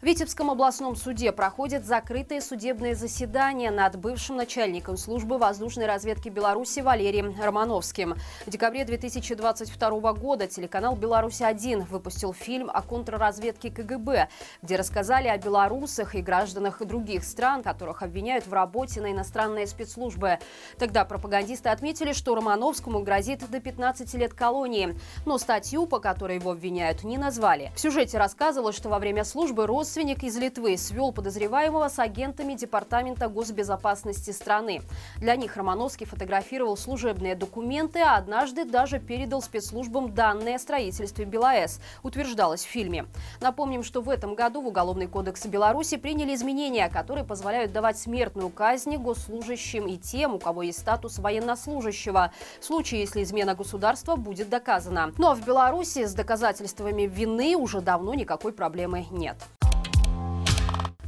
В Витебском областном суде проходит закрытое судебное заседание над бывшим начальником службы воздушной разведки Беларуси Валерием Романовским. В декабре 2022 года телеканал «Беларусь-1» выпустил фильм о контрразведке КГБ, где рассказали о белорусах и гражданах других стран, которых обвиняют в работе на иностранные спецслужбы. Тогда пропагандисты отметили, что Романовскому грозит до 15 лет колонии. Но статью, по которой его обвиняют, не назвали. В сюжете рассказывалось, что во время службы Рос Родственник из Литвы свел подозреваемого с агентами Департамента госбезопасности страны. Для них Романовский фотографировал служебные документы, а однажды даже передал спецслужбам данные о строительстве БелАЭС, утверждалось в фильме. Напомним, что в этом году в Уголовный кодекс Беларуси приняли изменения, которые позволяют давать смертную казнь госслужащим и тем, у кого есть статус военнослужащего, в случае, если измена государства будет доказана. Но в Беларуси с доказательствами вины уже давно никакой проблемы нет.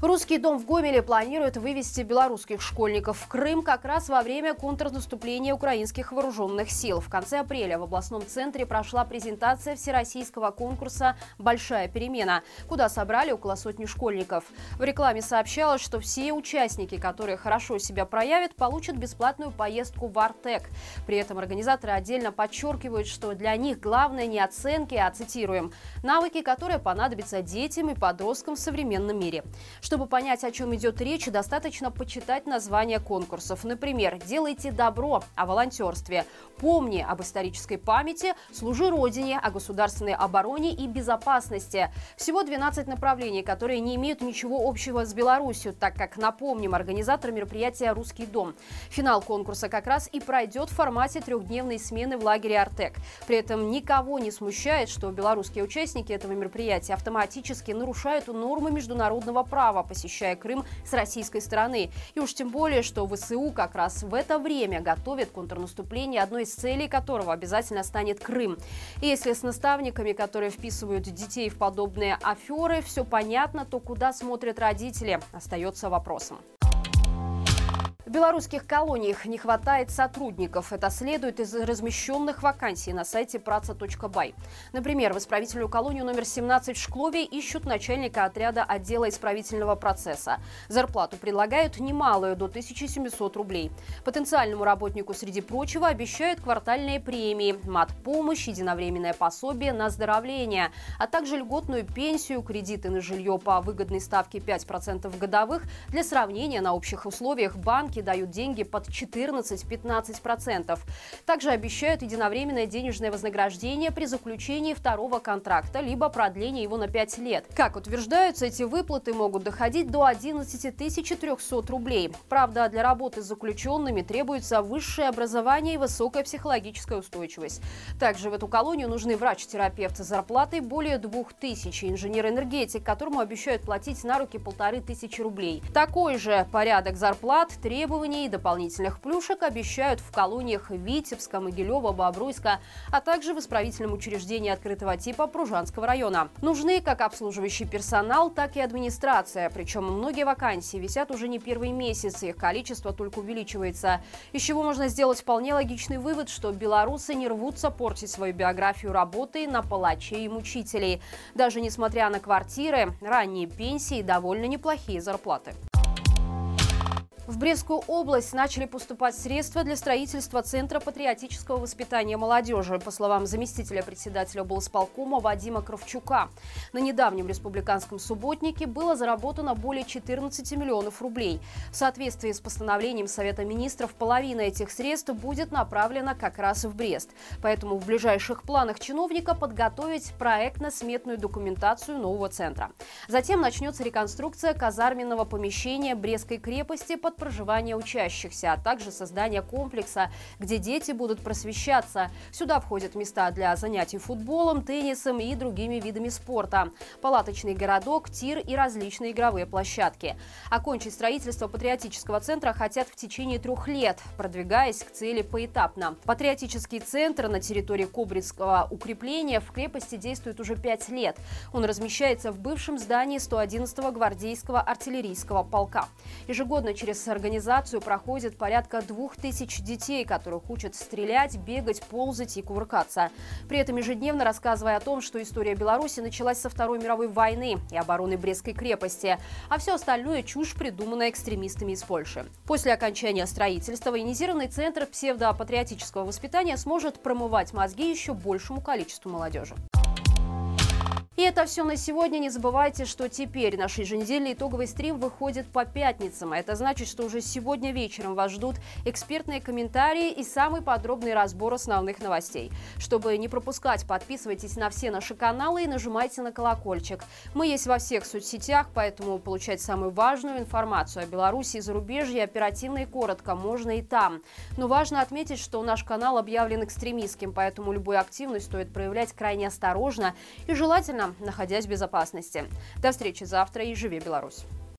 Русский дом в Гомеле планирует вывести белорусских школьников в Крым как раз во время контрнаступления украинских вооруженных сил. В конце апреля в областном центре прошла презентация всероссийского конкурса «Большая перемена», куда собрали около сотни школьников. В рекламе сообщалось, что все участники, которые хорошо себя проявят, получат бесплатную поездку в Артек. При этом организаторы отдельно подчеркивают, что для них главное не оценки, а, цитируем, навыки, которые понадобятся детям и подросткам в современном мире. Чтобы понять, о чем идет речь, достаточно почитать названия конкурсов. Например, «Делайте добро» о волонтерстве, «Помни об исторической памяти», «Служи Родине», о государственной обороне и безопасности. Всего 12 направлений, которые не имеют ничего общего с Беларусью, так как, напомним, организатор мероприятия «Русский дом». Финал конкурса как раз и пройдет в формате трехдневной смены в лагере «Артек». При этом никого не смущает, что белорусские участники этого мероприятия автоматически нарушают нормы международного права, права, посещая Крым с российской стороны. И уж тем более, что ВСУ как раз в это время готовит контрнаступление, одной из целей которого обязательно станет Крым. И если с наставниками, которые вписывают детей в подобные аферы, все понятно, то куда смотрят родители, остается вопросом. В белорусских колониях не хватает сотрудников. Это следует из размещенных вакансий на сайте праца.бай. Например, в исправительную колонию номер 17 в Шклове ищут начальника отряда отдела исправительного процесса. Зарплату предлагают немалую, до 1700 рублей. Потенциальному работнику, среди прочего, обещают квартальные премии, мат-помощь, единовременное пособие на оздоровление, а также льготную пенсию, кредиты на жилье по выгодной ставке 5% годовых. Для сравнения, на общих условиях банки банки дают деньги под 14-15%. Также обещают единовременное денежное вознаграждение при заключении второго контракта, либо продление его на 5 лет. Как утверждаются, эти выплаты могут доходить до 11 300 рублей. Правда, для работы с заключенными требуется высшее образование и высокая психологическая устойчивость. Также в эту колонию нужны врач-терапевт с зарплатой более 2000, инженер-энергетик, которому обещают платить на руки полторы тысячи рублей. Такой же порядок зарплат требует требований и дополнительных плюшек обещают в колониях Витебска, Могилева, Бобруйска, а также в исправительном учреждении открытого типа Пружанского района. Нужны как обслуживающий персонал, так и администрация. Причем многие вакансии висят уже не первый месяц, их количество только увеличивается. Из чего можно сделать вполне логичный вывод, что белорусы не рвутся портить свою биографию работы на палачей и мучителей. Даже несмотря на квартиры, ранние пенсии и довольно неплохие зарплаты. В Брестскую область начали поступать средства для строительства Центра патриотического воспитания молодежи, по словам заместителя председателя облсполкома Вадима Кравчука. На недавнем республиканском субботнике было заработано более 14 миллионов рублей. В соответствии с постановлением Совета министров, половина этих средств будет направлена как раз в Брест. Поэтому в ближайших планах чиновника подготовить проектно-сметную документацию нового центра. Затем начнется реконструкция казарменного помещения Брестской крепости под проживания учащихся, а также создание комплекса, где дети будут просвещаться. Сюда входят места для занятий футболом, теннисом и другими видами спорта, палаточный городок, тир и различные игровые площадки. Окончить строительство патриотического центра хотят в течение трех лет, продвигаясь к цели поэтапно. Патриотический центр на территории Кобринского укрепления в крепости действует уже пять лет. Он размещается в бывшем здании 111-го гвардейского артиллерийского полка. Ежегодно через организацию проходит порядка двух тысяч детей, которых учат стрелять, бегать, ползать и кувыркаться. При этом ежедневно рассказывая о том, что история Беларуси началась со Второй мировой войны и обороны Брестской крепости, а все остальное – чушь, придуманная экстремистами из Польши. После окончания строительства военизированный центр псевдопатриотического воспитания сможет промывать мозги еще большему количеству молодежи. Это все на сегодня. Не забывайте, что теперь наш еженедельный итоговый стрим выходит по пятницам. А это значит, что уже сегодня вечером вас ждут экспертные комментарии и самый подробный разбор основных новостей. Чтобы не пропускать, подписывайтесь на все наши каналы и нажимайте на колокольчик. Мы есть во всех соцсетях, поэтому получать самую важную информацию о Беларуси и зарубежье оперативно и коротко можно и там. Но важно отметить, что наш канал объявлен экстремистским, поэтому любую активность стоит проявлять крайне осторожно и желательно находясь в безопасности. До встречи завтра и живи Беларусь!